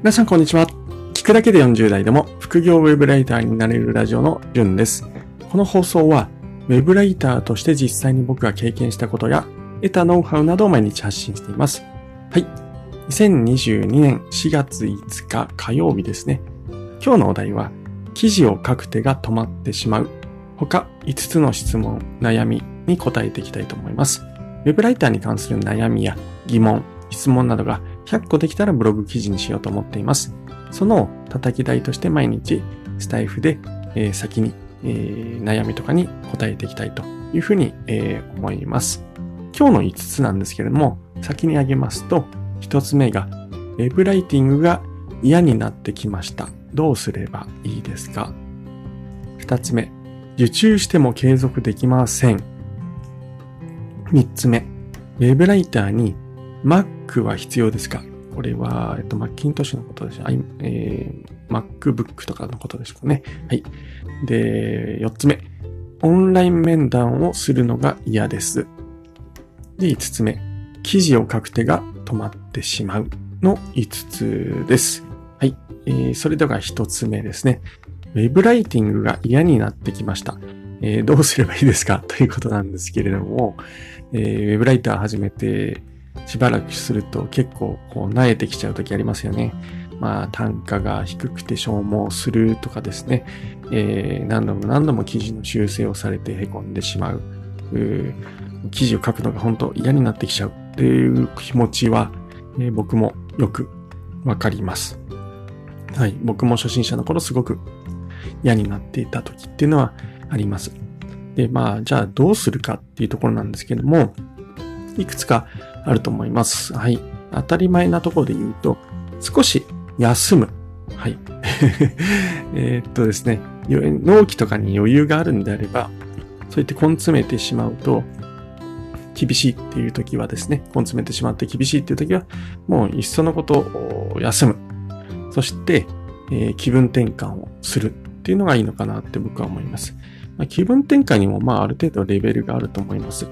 皆さんこんにちは。聞くだけで40代でも副業ウェブライターになれるラジオのじゅんです。この放送はウェブライターとして実際に僕が経験したことや得たノウハウなどを毎日発信しています。はい。2022年4月5日火曜日ですね。今日のお題は記事を書く手が止まってしまう他5つの質問、悩みに答えていきたいと思います。ウェブライターに関する悩みや疑問、質問などが100個できたらブログ記事にしようと思っています。その叩き台として毎日スタイフで、え、先に、え、悩みとかに答えていきたいというふうに、え、思います。今日の5つなんですけれども、先に挙げますと、1つ目が、ウェブライティングが嫌になってきました。どうすればいいですか ?2 つ目、受注しても継続できません。3つ目、ウェブライターに Mac は必要ですか？これは、えっと、マッキントッシュのことです。えー、MacBook とかのことですかね。はい。で、4つ目。オンライン面談をするのが嫌です。で、5つ目。記事を書く手が止まってしまうの5つです。はい。えー、それでは1つ目ですね。ウェブライティングが嫌になってきました。えー、どうすればいいですか？ということなんですけれども、えー、ウェブライター始めてしばらくすると結構こう慣れてきちゃう時ありますよね。まあ単価が低くて消耗するとかですね、えー、何度も何度も記事の修正をされて凹んでしまう。う記事を書くのが本当嫌になってきちゃうっていう気持ちは、えー、僕もよくわかります。はい。僕も初心者の頃すごく嫌になっていた時っていうのはあります。で、まあ、じゃあどうするかっていうところなんですけども、いくつかあると思います。はい。当たり前なところで言うと、少し休む。はい。えっとですね、納期とかに余裕があるんであれば、そうやって根詰めてしまうと、厳しいっていう時はですね、根詰めてしまって厳しいっていう時は、もういっそのことを休む。そして、えー、気分転換をするっていうのがいいのかなって僕は思います。まあ、気分転換にもまあある程度レベルがあると思います。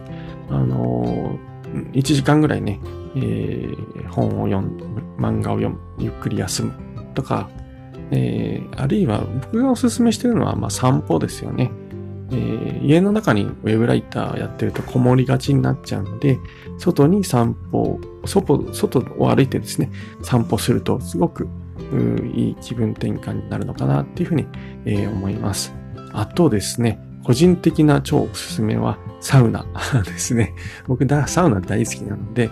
あのー1時間ぐらいね、えー、本を読む、漫画を読む、ゆっくり休むとか、えー、あるいは僕がおすすめしてるのは、まあ、散歩ですよね。えー、家の中にウェブライターやってるとこもりがちになっちゃうので、外に散歩、外、外を歩いてですね、散歩するとすごくいい気分転換になるのかなっていうふうに、えー、思います。あとですね、個人的な超おすすめはサウナ ですね。僕だ、サウナ大好きなので、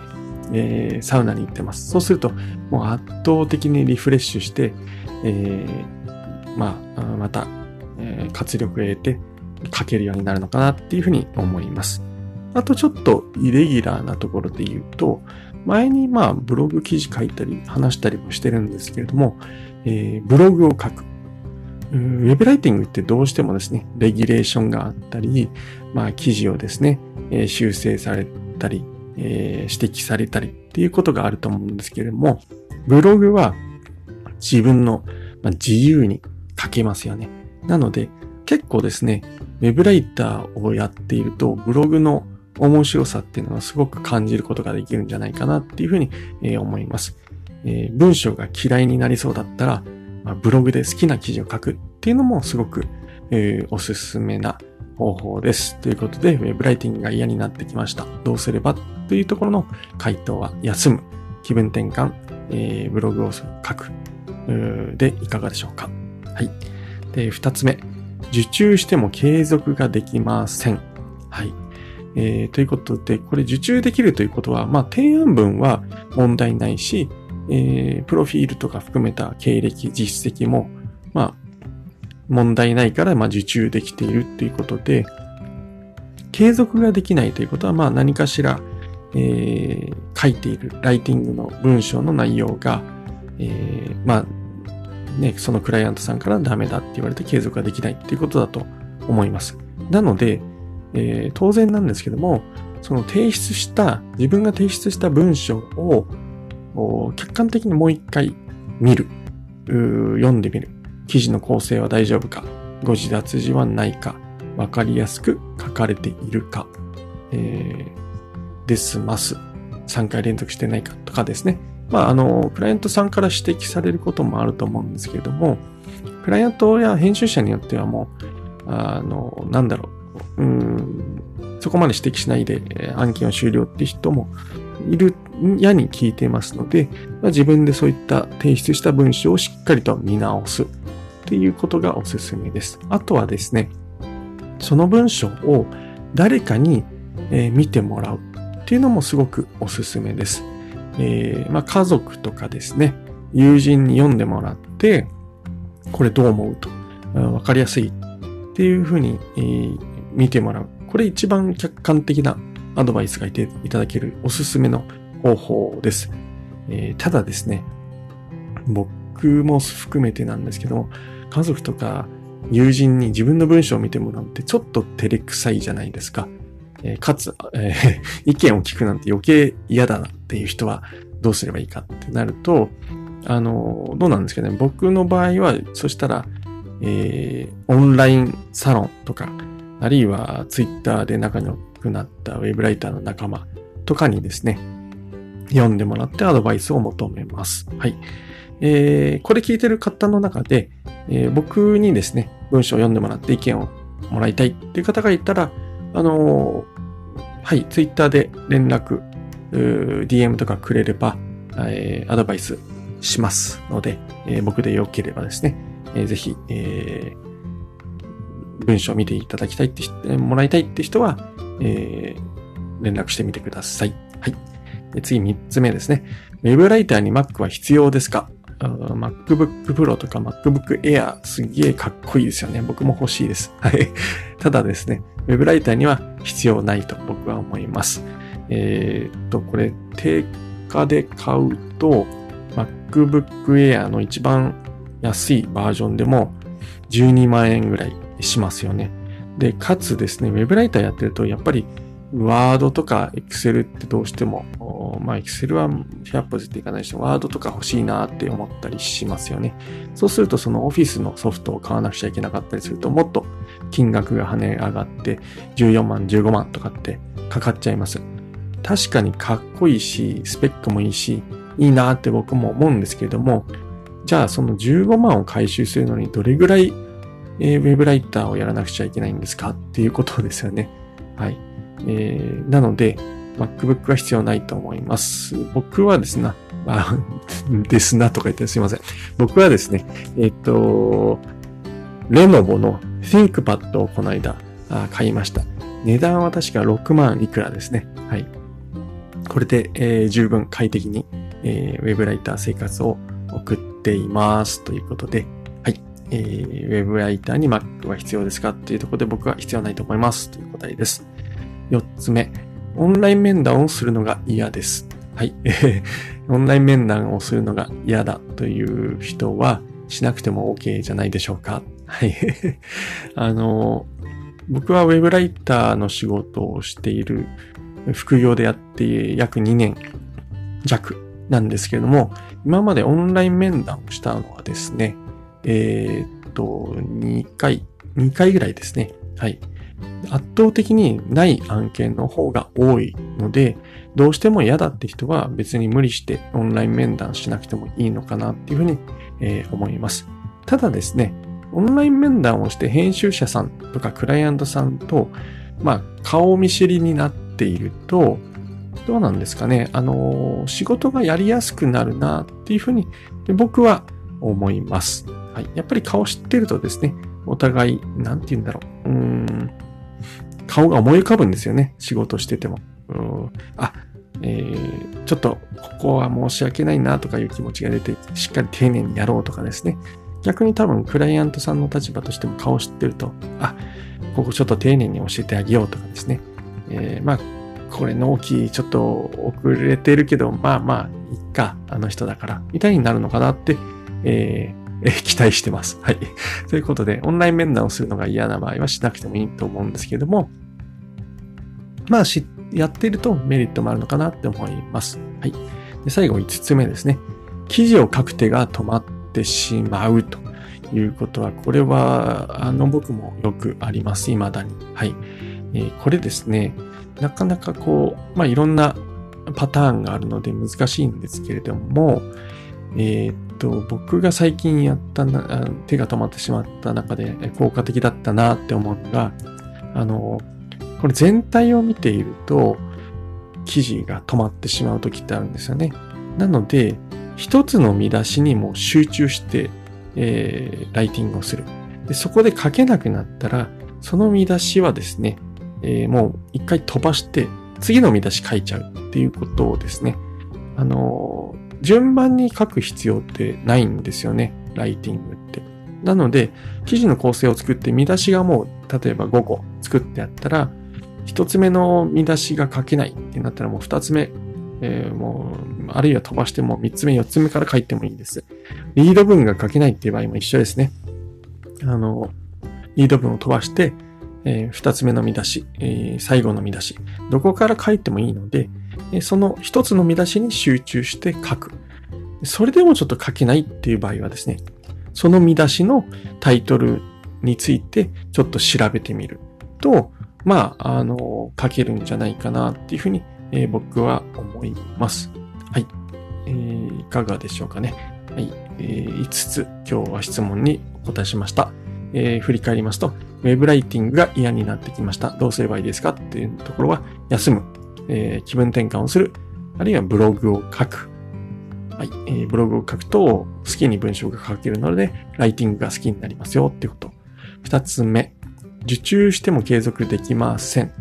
えー、サウナに行ってます。そうすると、もう圧倒的にリフレッシュして、えー、まあ、また、えー、活力を得て書けるようになるのかなっていうふうに思います。あとちょっとイレギュラーなところで言うと、前にまあブログ記事書いたり話したりもしてるんですけれども、えー、ブログを書く。ウェブライティングってどうしてもですね、レギュレーションがあったり、まあ記事をですね、え修正されたり、え、指摘されたりっていうことがあると思うんですけれども、ブログは自分の、自由に書けますよね。なので、結構ですね、ウェブライターをやっていると、ブログの面白さっていうのはすごく感じることができるんじゃないかなっていうふうに、思います。え、文章が嫌いになりそうだったら、まあ、ブログで好きな記事を書くっていうのもすごく、えー、おすすめな方法です。ということで、ウェブライティングが嫌になってきました。どうすればというところの回答は、休む、気分転換、えー、ブログを書く、でいかがでしょうか。はい。で、二つ目、受注しても継続ができません。はい。えー、ということで、これ受注できるということは、まあ、提案文は問題ないし、えー、プロフィールとか含めた経歴、実績も、まあ、問題ないから、まあ、受注できているっていうことで、継続ができないということは、まあ、何かしら、えー、書いているライティングの文章の内容が、えー、まあ、ね、そのクライアントさんからダメだって言われて継続ができないっていうことだと思います。なので、えー、当然なんですけども、その提出した、自分が提出した文章を客観的にもう一回見る。読んでみる。記事の構成は大丈夫か誤字脱字はないかわかりやすく書かれているかえー、ですます。3回連続してないかとかですね。まあ、あの、クライアントさんから指摘されることもあると思うんですけれども、クライアントや編集者によってはもう、あの、なんだろう、うん、そこまで指摘しないで案件を終了って人もいるやに聞いてますので、まあ、自分でそういった提出した文章をしっかりと見直すっていうことがおすすめです。あとはですね、その文章を誰かに、見てもらうっていうのもすごくおすすめです。えー、まあ、家族とかですね、友人に読んでもらって、これどう思うと、わかりやすいっていうふうに、えー、見てもらう。これ一番客観的なアドバイスがいていただけるおすすめの方法です。えー、ただですね、僕も含めてなんですけども、家族とか友人に自分の文章を見てもらうってちょっと照れくさいじゃないですか。えー、かつ、えー、意見を聞くなんて余計嫌だなっていう人はどうすればいいかってなると、あの、どうなんですかね。僕の場合は、そしたら、えー、オンラインサロンとか、あるいはツイッターで仲良くなったウェブライターの仲間とかにですね、読んでもらってアドバイスを求めます。はい。えー、これ聞いてる方の中で、えー、僕にですね、文章を読んでもらって意見をもらいたいっていう方がいたら、あのー、はい、ツイッターで連絡、DM とかくれれば、えー、アドバイスしますので、えー、僕でよければですね、えー、ぜひ、えー、文章を見ていただきたいって、もらいたいって人は、えー、連絡してみてください。はい。次3つ目ですね。Web ライターに Mac は必要ですか？MacBook Pro とか MacBook Air すげえかっこいいですよね。僕も欲しいです。はい。ただですね、Web ライターには必要ないと僕は思います。えー、っと、これ、定価で買うと、MacBook Air の一番安いバージョンでも12万円ぐらいしますよね。で、かつですね、Web ライターやってると、やっぱりワードとか Excel ってどうしても、まあ Excel は100歩絶対いかないし、ワードとか欲しいなって思ったりしますよね。そうするとその Office のソフトを買わなくちゃいけなかったりすると、もっと金額が跳ね上がって14万、15万とかってかかっちゃいます。確かにかっこいいし、スペックもいいし、いいなって僕も思うんですけれども、じゃあその15万を回収するのにどれぐらい、えー、ウェブライターをやらなくちゃいけないんですか？っていうことですよね。はい。えー、なので、MacBook は必要ないと思います。僕はですね、あ、ですなとか言ってすいません。僕はですね、えっ、と、レノボの ThinkPad をこの間買いました。値段は確か6万いくらですね。はい。これで、えー、十分快適に、えー、ウェブライター生活を送っていますということで、えー、ウェブライターに Mac は必要ですかっていうところで僕は必要ないと思いますという答えです。4つ目、オンライン面談をするのが嫌です。はい。オンライン面談をするのが嫌だという人はしなくても OK じゃないでしょうか。はい。あの、僕はウェブライターの仕事をしている副業でやって約2年弱なんですけれども、今までオンライン面談をしたのはですね、えー、っと、2回、2回ぐらいですね。はい。圧倒的にない案件の方が多いので、どうしても嫌だって人は別に無理してオンライン面談しなくてもいいのかなっていうふうに、え、思います。ただですね、オンライン面談をして編集者さんとかクライアントさんと、まあ、顔見知りになっていると、どうなんですかね。あの、仕事がやりやすくなるなっていうふうに僕は思います。はい。やっぱり顔知ってるとですね、お互い、なんて言うんだろう。うーん、顔が思い浮かぶんですよね。仕事してても。うんあ、えー、ちょっと、ここは申し訳ないなとかいう気持ちが出て、しっかり丁寧にやろうとかですね。逆に多分、クライアントさんの立場としても顔知ってると、あ、ここちょっと丁寧に教えてあげようとかですね。えー、まあ、これ納期ちょっと遅れてるけど、まあまあ、いっか、あの人だから、みたいになるのかなって、えーえ期待してます。はい。ということで、オンライン面談をするのが嫌な場合はしなくてもいいと思うんですけれども、まあ、し、やってるとメリットもあるのかなって思います。はい。で最後5つ目ですね。記事を書く手が止まってしまうということは、これは、あの、僕もよくあります。未だに。はい。えー、これですね、なかなかこう、まあ、いろんなパターンがあるので難しいんですけれども、えー、と、僕が最近やったな、手が止まってしまった中で効果的だったなって思うのが、あの、これ全体を見ていると、記事が止まってしまう時ってあるんですよね。なので、一つの見出しにも集中して、えー、ライティングをする。でそこで書けなくなったら、その見出しはですね、えー、もう一回飛ばして、次の見出し書いちゃうっていうことをですね、あのー、順番に書く必要ってないんですよね、ライティングって。なので、記事の構成を作って見出しがもう、例えば5個作ってあったら、一つ目の見出しが書けないってなったらもう二つ目、えー、もう、あるいは飛ばしても三つ目、四つ目から書いてもいいです。リード文が書けないっていう場合も一緒ですね。あの、リード文を飛ばして、えー、二つ目の見出し、えー、最後の見出し、どこから書いてもいいので、その一つの見出しに集中して書く。それでもちょっと書けないっていう場合はですね、その見出しのタイトルについてちょっと調べてみると、まあ、あの、書けるんじゃないかなっていうふうに、えー、僕は思います。はい。えー、いかがでしょうかね。はい。えー、5つ今日は質問にお答えしました。えー、振り返りますと、ウェブライティングが嫌になってきました。どうすればいいですかっていうところは、休む、えー、気分転換をする、あるいはブログを書く。はい、えー、ブログを書くと好きに文章が書けるので、ライティングが好きになりますよってこと。二つ目、受注しても継続できません。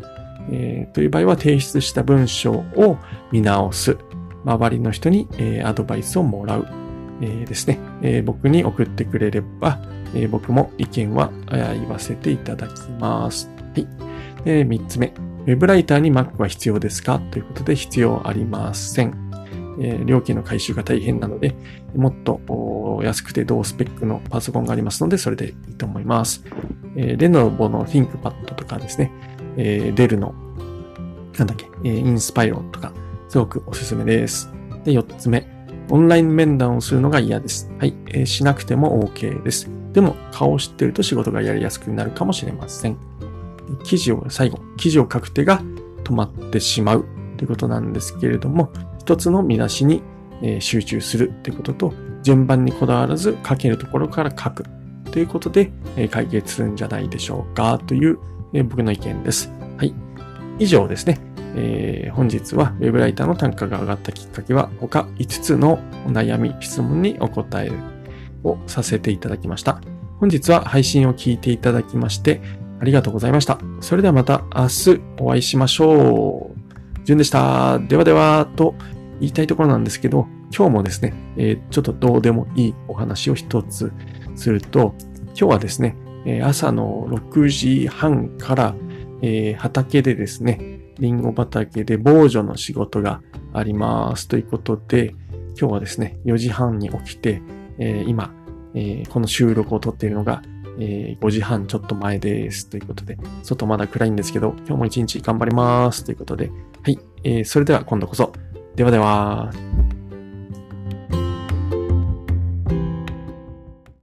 えー、という場合は提出した文章を見直す。周りの人に、えー、アドバイスをもらう。えー、ですね、えー、僕に送ってくれれば、えー、僕も意見は言わせていただきます。はい。で、3つ目。ウェブライターに Mac は必要ですか？ということで必要ありません。え、料金の回収が大変なので、もっと安くて同スペックのパソコンがありますので、それでいいと思います。えー、レノボの ThinkPad とかですね、えー、デルの、なんだっけ、えー、インスパイロンとか、すごくおすすめです。で、4つ目。オンライン面談をするのが嫌です。はい、えー、しなくても OK です。でも、顔を知ってると仕事がやりやすくなるかもしれません。記事を、最後、記事を書く手が止まってしまうということなんですけれども、一つの見出しに集中するということと、順番にこだわらず書けるところから書くということで解決するんじゃないでしょうかという僕の意見です。はい。以上ですね。えー、本日は Web ライターの単価が上がったきっかけは他5つのお悩み、質問にお答えをさせていただきました。本日は配信を聞いていただきましてありがとうございました。それではまた明日お会いしましょう。じゅんでした。ではでは、と言いたいところなんですけど、今日もですね、えー、ちょっとどうでもいいお話を一つすると、今日はですね、朝の6時半から、えー、畑でですね、リンゴ畑で防除の仕事がありますということで、今日はですね、4時半に起きて、えー、今、えー、この収録を撮っているのが、えー、5時半ちょっと前ですということで、外まだ暗いんですけど、今日も一日頑張りますということで、はい、えー、それでは今度こそ。ではでは。